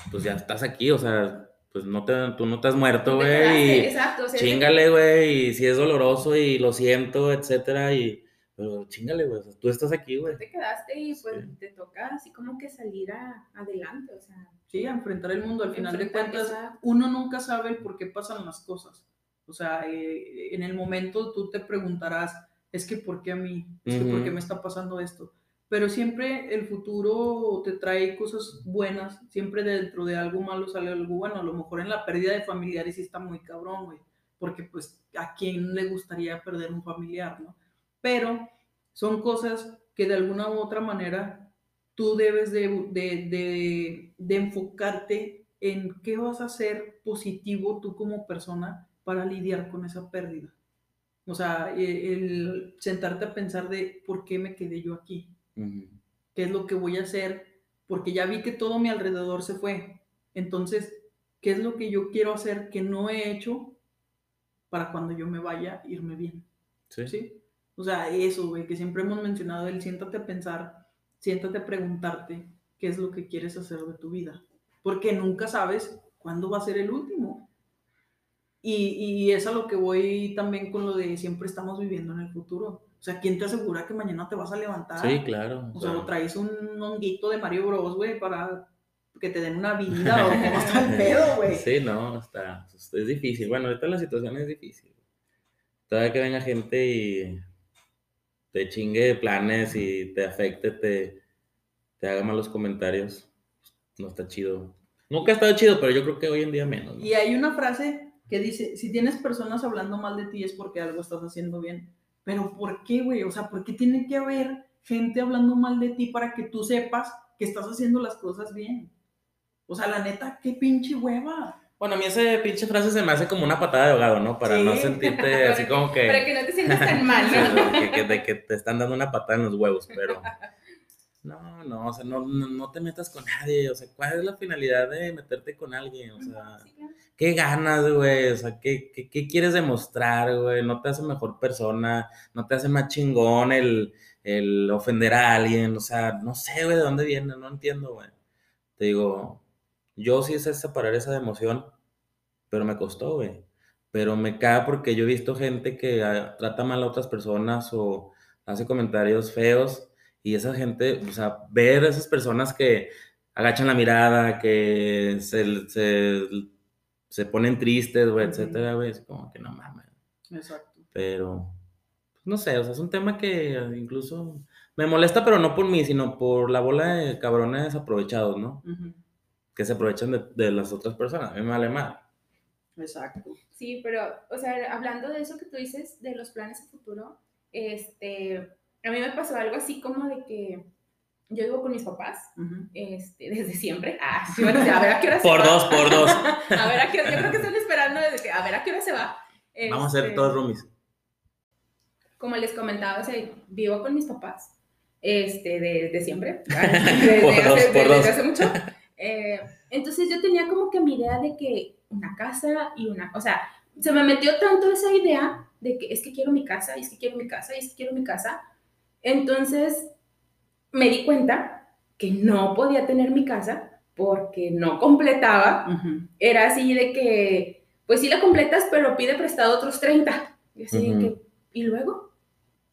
Speaker 2: pues ya estás aquí, o sea, pues no te, tú no te has muerto, güey,
Speaker 3: Exacto, o sea,
Speaker 2: chingale, güey, y si es doloroso y lo siento, etcétera, y, pero chingale, güey, o sea, tú estás aquí, güey.
Speaker 3: tú te quedaste y pues
Speaker 2: Sí.
Speaker 3: te toca así como que salir a- adelante, o sea.
Speaker 1: sí, a enfrentar el mundo. Al final de cuentas,
Speaker 3: exacto.
Speaker 1: uno nunca sabe el por qué pasan las cosas. O sea, eh, en el momento tú te preguntarás, es que ¿por qué a mí? Es que ¿por qué me está pasando esto? Pero siempre el futuro te trae cosas buenas, siempre dentro de algo malo sale algo bueno. A lo mejor en la pérdida de familiares sí está muy cabrón, güey, porque pues a quién le gustaría perder un familiar, ¿no? Pero son cosas que de alguna u otra manera tú debes de, de- de- enfocarte en qué vas a hacer positivo tú como persona para lidiar con esa pérdida. O sea, e- el sentarte a pensar de por qué me quedé yo aquí, Qué es lo que voy a hacer, porque ya vi que todo mi alrededor se fue. Entonces, ¿qué es lo que yo quiero hacer que no he hecho para cuando yo me vaya irme bien?
Speaker 2: Sí.
Speaker 1: ¿sí? O sea, eso, güey, que siempre hemos mencionado, el siéntate a pensar, siéntate a preguntarte qué es lo que quieres hacer de tu vida, porque nunca sabes cuándo va a ser el último. Y, y es a lo que voy también con lo de siempre estamos viviendo en el futuro. O sea, ¿quién te asegura que mañana te vas a levantar?
Speaker 2: Sí, claro.
Speaker 1: O sea, o traes un honguito de Mario Bros, güey, para que te den una vida o cómo está el pedo, güey.
Speaker 2: Sí, no, está, es difícil. Bueno, ahorita la situación es difícil. Todavía que venga gente y te chingue planes y te afecte, te, te haga malos comentarios, no está chido. Nunca ha estado chido, pero yo creo que hoy en día menos. ¿no?
Speaker 1: Y hay una frase que dice, si tienes personas hablando mal de ti es porque algo estás haciendo bien. Pero ¿por qué, güey? O sea, ¿por qué tiene que haber gente hablando mal de ti para que tú sepas que estás haciendo las cosas bien? O sea, la neta, qué pinche hueva.
Speaker 2: Bueno, a mí esa pinche frase se me hace como una patada de ahogado, ¿no? Para
Speaker 1: Sí.
Speaker 2: no sentirte así como que...
Speaker 3: Para que no te sientas tan mal, ¿no?
Speaker 2: que, que- de que te están dando una patada en los huevos, pero... No, no, o sea, no, no, no te metas con nadie, o sea, ¿cuál es la finalidad de meterte con alguien? O sea,
Speaker 3: Sí, claro.
Speaker 2: ¿qué ganas, güey? O sea, ¿qué, qué, qué quieres demostrar, güey? No te hace mejor persona, no te hace más chingón el, el ofender a alguien, o sea, no sé, güey, de dónde viene, no entiendo, güey. Te digo, yo sí sé separar esa emoción, pero me costó, güey. Pero me cae porque yo he visto gente que ah, trata mal a otras personas o hace comentarios feos y esa gente, o sea, ver a esas personas que agachan la mirada, que se, se, se ponen tristes, güey, etcétera, güey, es como que no mames.
Speaker 1: Exacto.
Speaker 2: Pero, pues, no sé, o sea, es un tema que incluso me molesta, pero no por mí, sino por la bola de cabrones aprovechados, ¿no? Que se aprovechan de, de las otras personas. A mí me vale mal.
Speaker 1: Exacto.
Speaker 3: Sí, pero, o sea, hablando de eso que tú dices, de los planes a futuro, este, a mí me pasó algo así como de que yo vivo con mis papás,
Speaker 1: Ujú.
Speaker 3: este, desde siempre. Ah, sí, bueno, a ver a qué hora se
Speaker 2: Por
Speaker 3: va.
Speaker 2: dos, por dos.
Speaker 3: a ver a qué hora, yo creo que están esperando desde que, a ver a qué hora se va.
Speaker 2: Vamos a hacer
Speaker 3: Este,
Speaker 2: todos roomies.
Speaker 3: Como les comentaba, o sea, vivo con mis papás, este, de, de siempre, desde,
Speaker 2: Por dos,
Speaker 3: hace,
Speaker 2: por
Speaker 3: desde
Speaker 2: dos.
Speaker 3: hace mucho. Eh, entonces yo tenía como que mi idea de que una casa y una, o sea, se me metió tanto esa idea de que es que quiero mi casa, y es que quiero mi casa, y es que quiero mi casa. Entonces me di cuenta que no podía tener mi casa porque no completaba. Era así de que, pues sí la completas, pero pide prestado otros 30. Y así de
Speaker 2: Ujú.
Speaker 3: que, ¿y luego?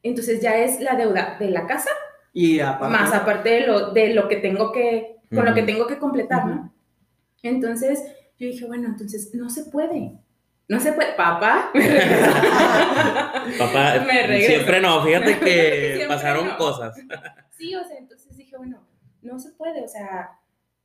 Speaker 3: Entonces ya es la deuda de la casa,
Speaker 1: Y aparte,
Speaker 3: más aparte de lo, de lo que tengo que, con lo que tengo que completar, ¿no? Entonces yo dije, bueno, entonces no se puede. No se puede. Papá.
Speaker 2: Papá,
Speaker 3: Me regreso.
Speaker 2: siempre no, fíjate que pasaron
Speaker 3: no.
Speaker 2: cosas.
Speaker 3: Sí, o sea, entonces dije, bueno, no se puede, o sea,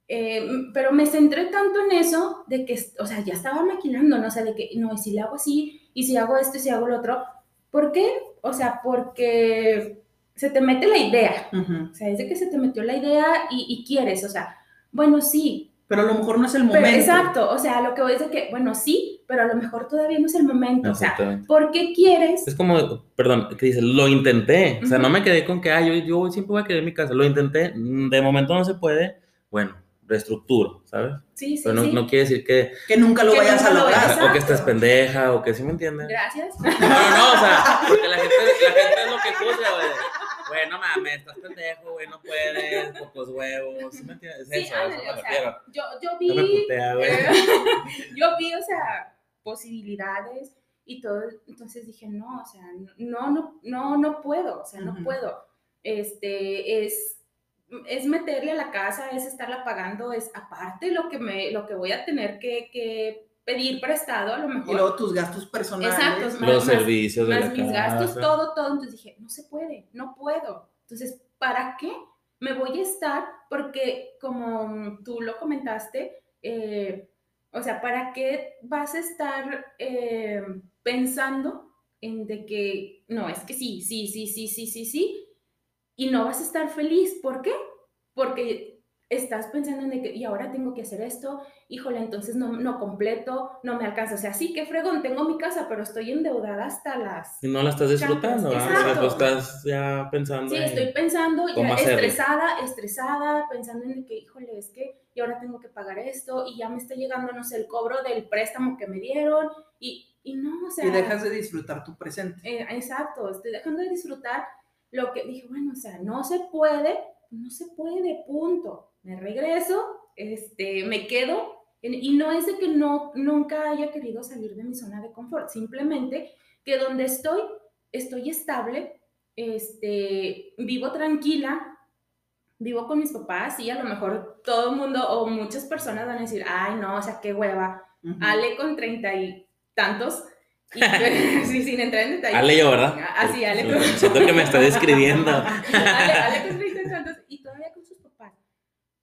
Speaker 3: eh, pero me centré tanto en eso de que, o sea, ya estaba maquinando, ¿no? O sea, de que, no, y si le hago así, y si hago esto, y si hago lo otro. ¿Por qué? O sea, porque se te mete la idea,
Speaker 1: Ujú.
Speaker 3: o sea, es de que se te metió la idea y, y quieres, o sea, bueno, sí,
Speaker 1: Pero a lo mejor no es el
Speaker 3: pero
Speaker 1: momento.
Speaker 3: exacto, o sea, lo que voy es de que, bueno, sí, pero a lo mejor todavía no es el momento, o sea,
Speaker 2: Exactamente.
Speaker 3: ¿por qué quieres?
Speaker 2: Es como, perdón, que dices, lo intenté. O sea, no me quedé con que, ah, yo, yo siempre voy a querer mi casa. Lo intenté, de momento no se puede. Bueno, reestructuro, ¿sabes?
Speaker 3: Sí, sí,
Speaker 2: Pero no,
Speaker 3: sí.
Speaker 2: no quiere decir que,
Speaker 1: Que nunca lo
Speaker 3: Que
Speaker 1: vayas
Speaker 3: nunca
Speaker 1: a
Speaker 3: lo
Speaker 1: lograr.
Speaker 3: a-
Speaker 2: o que
Speaker 3: Exacto.
Speaker 2: pendeja, o que sí me entiendes.
Speaker 3: Gracias.
Speaker 2: No, no, no, o sea, porque la gente, la gente es lo que juzga, güey. Güey, no mames, estás pendejo, güey, no puedes, pocos huevos, ¿sí me entiendes? Es
Speaker 3: Sí,
Speaker 2: eso, eso
Speaker 3: ándale,
Speaker 2: me
Speaker 3: o sea, yo, yo
Speaker 2: No me
Speaker 3: vi,
Speaker 2: putea, güey.
Speaker 3: eh, yo vi, o sea, posibilidades y todo, entonces dije, no, o sea, no, no, no, no puedo, o sea, no
Speaker 1: Ujú.
Speaker 3: puedo. Este, es, es meterle a la casa, es estarla pagando, es aparte lo que me, lo que voy a tener que, que pedir prestado, a lo mejor.
Speaker 1: Y luego tus gastos personales.
Speaker 3: Exacto,
Speaker 2: Los
Speaker 3: más-
Speaker 2: servicios de
Speaker 3: más
Speaker 2: la
Speaker 3: mis gastos,
Speaker 2: casa.
Speaker 3: todo, todo. Entonces dije, no se puede, no puedo. Entonces, ¿para qué me voy a estar? Porque como tú lo comentaste, eh, o sea, ¿para qué vas a estar eh, pensando en de que, no, es que sí, sí, sí, sí, sí, sí, sí, y no vas a estar feliz? ¿Por qué? Porque estás pensando en que, y ahora tengo que hacer esto, híjole, entonces no, no completo, no me alcanza. O sea, sí, qué fregón, tengo mi casa, pero estoy endeudada hasta las...
Speaker 2: Y no la estás disfrutando, ¿verdad? O sea,
Speaker 3: Exacto.
Speaker 2: tú estás ya pensando
Speaker 3: Sí,
Speaker 2: en-
Speaker 3: estoy pensando, ya
Speaker 2: hacerlo.
Speaker 3: estresada, estresada, pensando en que, híjole, es que y ahora tengo que pagar esto y ya me está llegando, no sé, el cobro del préstamo que me dieron y, y no, o sea...
Speaker 1: Y dejas de disfrutar tu presente.
Speaker 3: Eh, exacto, estoy dejando de disfrutar lo que dije, bueno, o sea, no se puede, no se puede, punto. Me regreso, este, me quedo, y no es de que no, nunca haya querido salir de mi zona de confort, simplemente que donde estoy, estoy estable, este, vivo tranquila, vivo con mis papás, y a lo mejor todo el mundo o muchas personas van a decir, ay, no, o sea, qué hueva,
Speaker 1: Ujú.
Speaker 3: Ale con treinta y tantos, y, sí, sin entrar en detalle.
Speaker 2: Ale yo, ¿verdad?
Speaker 3: Ah, sí, Ale.
Speaker 2: Siento que me está describiendo.
Speaker 3: Ale, Ale con treinta y tantos y todavía con sus papás.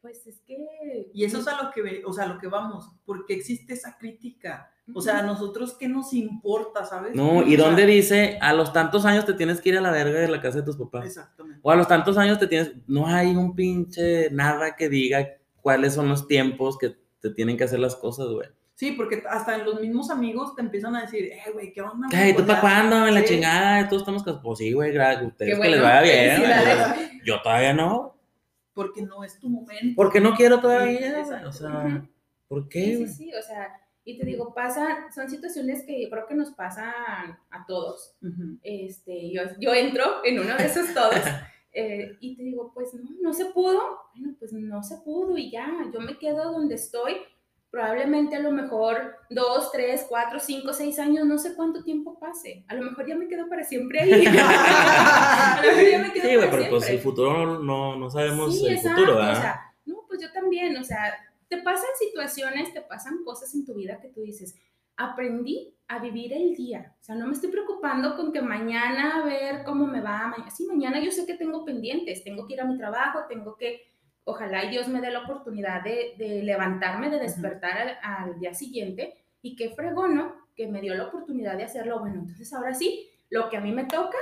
Speaker 3: Pues es que...
Speaker 1: Y eso es a lo que, o sea, a lo que vamos, porque existe esa crítica. O sea, a nosotros qué nos importa, ¿sabes?
Speaker 2: No,
Speaker 1: O
Speaker 2: ¿y
Speaker 1: sea,
Speaker 2: dónde dice a los tantos años te tienes que ir a la verga de la casa de tus papás?
Speaker 1: Exactamente.
Speaker 2: O a los tantos años te tienes. No hay un pinche nada que diga cuáles son los tiempos que te tienen que hacer las cosas, güey.
Speaker 1: Sí, porque hasta en los mismos amigos te empiezan a decir, eh, güey, ¿qué onda?
Speaker 2: ¿Qué? ¿Tú
Speaker 1: Pues
Speaker 2: para cuándo? En la chingada, todos estamos casados. Pues sí, güey, gracias. Ustedes
Speaker 3: Qué
Speaker 2: que les
Speaker 3: bueno,
Speaker 2: vaya bien. Yo todavía no.
Speaker 1: Porque no es tu momento.
Speaker 2: Porque no quiero todavía. O sea. ¿por qué,
Speaker 3: Sí, sí, sí, o sea, y te digo, pasan, son situaciones que yo creo que nos pasan a todos.
Speaker 1: Ujú.
Speaker 3: Este, yo, yo entro en uno de esos todos. eh, y te digo, pues no, no se pudo. Bueno, pues no se pudo y ya, yo me quedo donde estoy. Probablemente a lo mejor dos, tres, cuatro, cinco, seis años, no sé cuánto tiempo pase. A lo mejor ya me quedo para siempre ahí. a lo mejor ya me quedo
Speaker 2: Sí,
Speaker 3: para
Speaker 2: pero pues el
Speaker 3: siempre.
Speaker 2: futuro no, no, sabemos
Speaker 3: Sí,
Speaker 2: el
Speaker 3: exacto,
Speaker 2: futuro,
Speaker 3: o
Speaker 2: ¿verdad?
Speaker 3: sea, no, pues yo también, o sea, te pasan situaciones, te pasan cosas en tu vida que tú dices, aprendí a vivir el día, o sea, no me estoy preocupando con que mañana a ver cómo me va, sí, mañana yo sé que tengo pendientes, tengo que ir a mi trabajo, tengo que, ojalá y Dios me dé la oportunidad de, de levantarme, de despertar al, al día siguiente, y qué fregón, ¿no? Que me dio la oportunidad de hacerlo, bueno, entonces ahora sí, lo que a mí me toca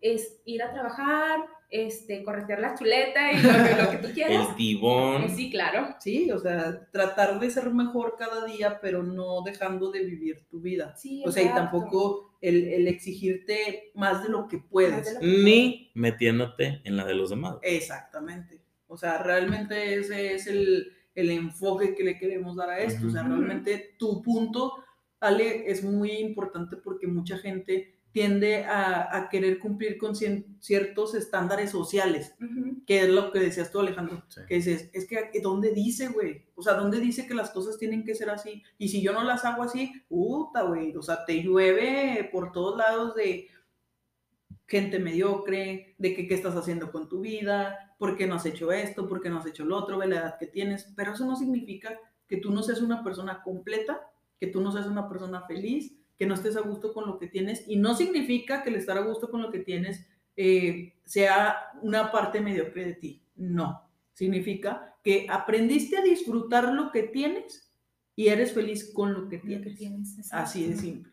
Speaker 3: es ir a trabajar, este, corretear la chuleta y lo que, lo que tú quieras.
Speaker 2: el tibón.
Speaker 3: Eh, Sí, claro.
Speaker 1: Sí, o sea, tratar de ser mejor cada día, pero no dejando de vivir tu vida.
Speaker 3: Sí,
Speaker 1: O sea, y
Speaker 3: exacto.
Speaker 1: tampoco el, el exigirte más de lo que puedes.
Speaker 3: Lo que
Speaker 2: Ni metiéndote en la de los demás.
Speaker 1: Exactamente. O sea, realmente ese es el, el enfoque que le queremos dar a esto. O sea, realmente tu punto, Ale, es muy importante porque mucha gente tiende a, a querer cumplir con cien- ciertos estándares sociales,
Speaker 3: Ujú.
Speaker 1: que es lo que decías tú, Alejandro.
Speaker 2: Sí.
Speaker 1: Que dices, es que ¿dónde dice, güey? O sea, ¿dónde dice que las cosas tienen que ser así? Y si yo no las hago así, puta, güey. O sea, te llueve por todos lados de, gente mediocre, de que qué estás haciendo con tu vida, por qué no has hecho esto, por qué no has hecho lo otro, ve la edad que tienes, pero eso no significa que tú no seas una persona completa, que tú no seas una persona feliz, que no estés a gusto con lo que tienes, y no significa que el estar a gusto con lo que tienes eh, sea una parte mediocre de ti, no, significa que aprendiste a disfrutar lo que tienes y eres feliz con lo que
Speaker 3: Lo
Speaker 1: tienes.
Speaker 3: que tienes, exacto.
Speaker 1: Así de simple.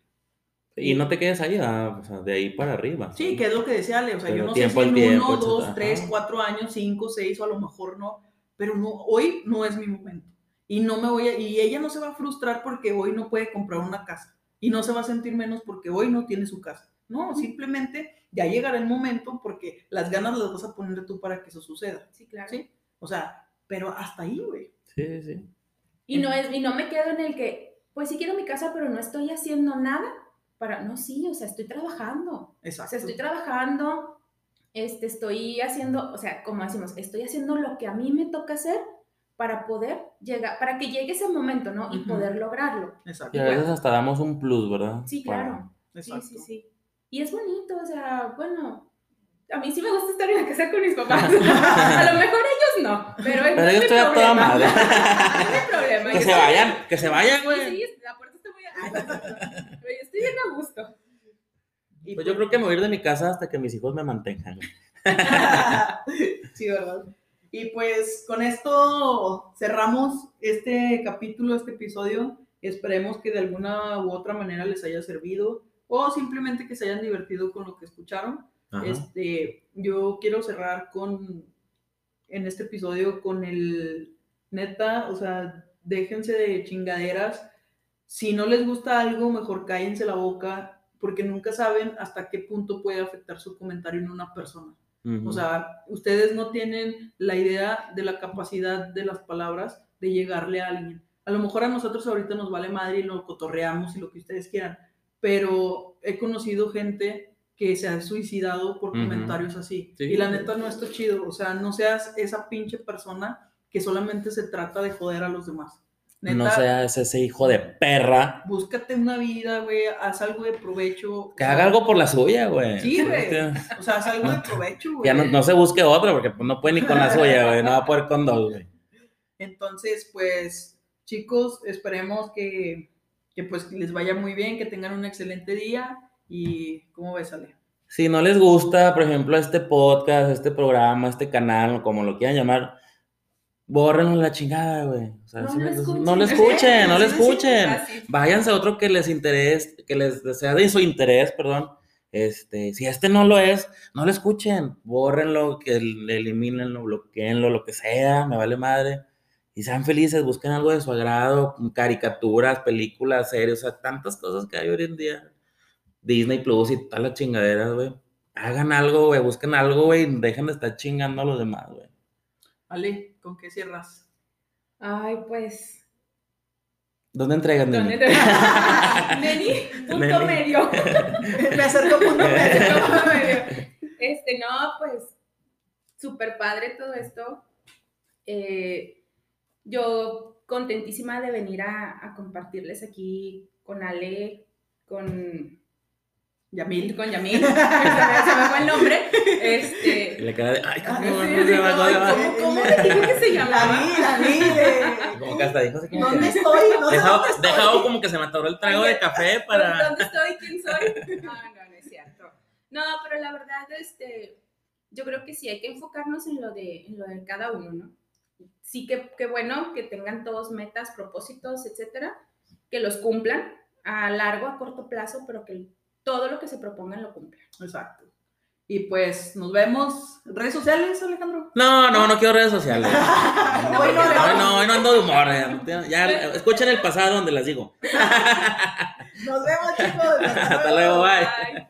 Speaker 2: Y no te quedes ahí, ah, o sea, de ahí para arriba.
Speaker 1: Sí, que es lo que decía Ale, o sea,
Speaker 2: Pero
Speaker 1: yo no sé si en
Speaker 2: tiempo,
Speaker 1: uno, dos,
Speaker 2: etcétera.
Speaker 1: tres, cuatro años, cinco, seis, o a lo mejor no, pero no, hoy no es mi momento. Y no me voy a, y ella no se va a frustrar porque hoy no puede comprar una casa. Y no se va a sentir menos porque hoy no tiene su casa. No, simplemente ya llegará el momento porque las ganas las vas a poner tú para que eso suceda.
Speaker 3: Sí, claro.
Speaker 1: ¿Sí? O sea, pero hasta ahí, güey.
Speaker 2: Sí, sí.
Speaker 3: Y no, es, y no me quedo en el que, pues sí quiero mi casa, pero no estoy haciendo nada para, no, sí, o sea, estoy trabajando. O
Speaker 1: Exacto.
Speaker 3: sea, estoy trabajando, este, estoy haciendo, o sea, como decimos, estoy haciendo lo que a mí me toca hacer para poder llegar, para que llegue ese momento, ¿no? Y poder lograrlo.
Speaker 1: Exacto.
Speaker 2: Y a veces hasta damos un plus, ¿verdad?
Speaker 3: Sí, claro.
Speaker 1: Exacto.
Speaker 3: Sí, sí, sí. Y es bonito, o sea, bueno, a mí sí me gusta estar en la casa con mis papás. a lo mejor ellos no, pero,
Speaker 2: Pero
Speaker 3: no
Speaker 2: yo estoy a toda
Speaker 3: problema.
Speaker 2: madre.
Speaker 3: No mi problema.
Speaker 2: que
Speaker 3: yo
Speaker 2: se
Speaker 3: estoy-
Speaker 2: vayan, que se vayan, güey.
Speaker 3: Sí, Pero yo estoy bien a gusto.
Speaker 1: Y
Speaker 2: Pues yo creo que me voy a ir de mi casa hasta que mis hijos me mantengan.
Speaker 1: sí, ¿verdad? Y pues con esto cerramos este capítulo, este episodio. Esperemos que de alguna u otra manera les haya servido o simplemente que se hayan divertido con lo que escucharon.
Speaker 2: Ajá.
Speaker 1: Este, yo quiero cerrar con en este episodio con el neta, o sea, déjense de chingaderas. Si no les gusta algo, mejor cállense la boca, porque nunca saben hasta qué punto puede afectar su comentario en una persona. O sea, ustedes no tienen la idea de la capacidad de las palabras de llegarle a alguien. A lo mejor a nosotros ahorita nos vale madre y lo cotorreamos y lo que ustedes quieran, pero he conocido gente que se ha suicidado por comentarios así.
Speaker 2: Sí.
Speaker 1: Y la neta no está chido. O sea, no seas esa pinche persona que solamente se trata de joder a los demás. Neta,
Speaker 2: no seas ese hijo de perra
Speaker 1: búscate una vida, güey, haz algo de provecho.
Speaker 2: que haga algo por la suya, güey.
Speaker 1: Sí, güey. O sea, haz algo de provecho, güey.
Speaker 2: Ya no, no se busque otra porque pues, no puede ni con la suya, güey. No va a poder con dos, güey.
Speaker 1: Entonces, pues, chicos, esperemos que, que, pues les vaya muy bien, que tengan un excelente día y ¿cómo ves, Ale?
Speaker 2: Si no les gusta, por ejemplo, este podcast, este programa, este canal, como lo quieran llamar, bórrenlo la chingada, güey. O sea,
Speaker 3: No lo
Speaker 2: me-
Speaker 3: escuchen.
Speaker 2: no lo escuchen, no lo escuchen.
Speaker 3: Así.
Speaker 2: Váyanse a otro que les interese, que les sea de su interés, perdón. Este, si este no lo es, no lo escuchen, bórrenlo, que el- elimínenlo, bloqueenlo, lo que sea, me vale madre. Y sean felices, busquen algo de su agrado, caricaturas, películas, series, o sea, tantas cosas que hay hoy en día. Disney Plus y todas las chingaderas, güey. Hagan algo, güey, busquen algo, güey, dejen de estar chingando a los demás, güey.
Speaker 1: Ale, ¿con qué cierras?
Speaker 3: Ay, pues.
Speaker 2: ¿Dónde entregan,
Speaker 3: ¿Dónde
Speaker 2: nene?
Speaker 3: te- Neni, punto
Speaker 2: Neni.
Speaker 3: medio.
Speaker 1: Me acerco con
Speaker 3: Punto medio. Este, no, pues, súper padre todo esto. Eh, yo contentísima de venir a, a compartirles aquí con Ale, con,
Speaker 1: Yamil.
Speaker 3: con Yamil, se me, se me fue el nombre. Este,
Speaker 2: Y la cara de, ay,
Speaker 1: Ah,
Speaker 2: ¿cómo, no
Speaker 3: sí? ¿cómo, cómo le dijo que se
Speaker 1: La
Speaker 3: llamaba?
Speaker 1: vi. de-
Speaker 2: Como que hasta dijo así como que-
Speaker 1: ¿Dónde estoy? No sé
Speaker 2: Deja,
Speaker 1: dónde estoy.
Speaker 2: deja como que se me atoró el trago de café para.
Speaker 3: ¿Dónde estoy? ¿Quién soy? No, no, no es cierto. No, pero la verdad, este, yo creo que sí hay que enfocarnos en lo de, en lo de cada uno, ¿no? Sí que, que bueno que tengan todos metas, propósitos, etcétera, que los cumplan a largo, a corto plazo, pero que todo lo que se propongan lo cumplan.
Speaker 1: Exacto. Y pues nos vemos. ¿Redes sociales, Alejandro?
Speaker 2: No, no, no quiero redes sociales.
Speaker 1: Hoy no,
Speaker 2: No, no, hoy no ando de humor. Ya, ya, escuchen el pasado donde las digo.
Speaker 1: Nos vemos, chicos.
Speaker 2: Hasta luego, bye.
Speaker 3: Bye.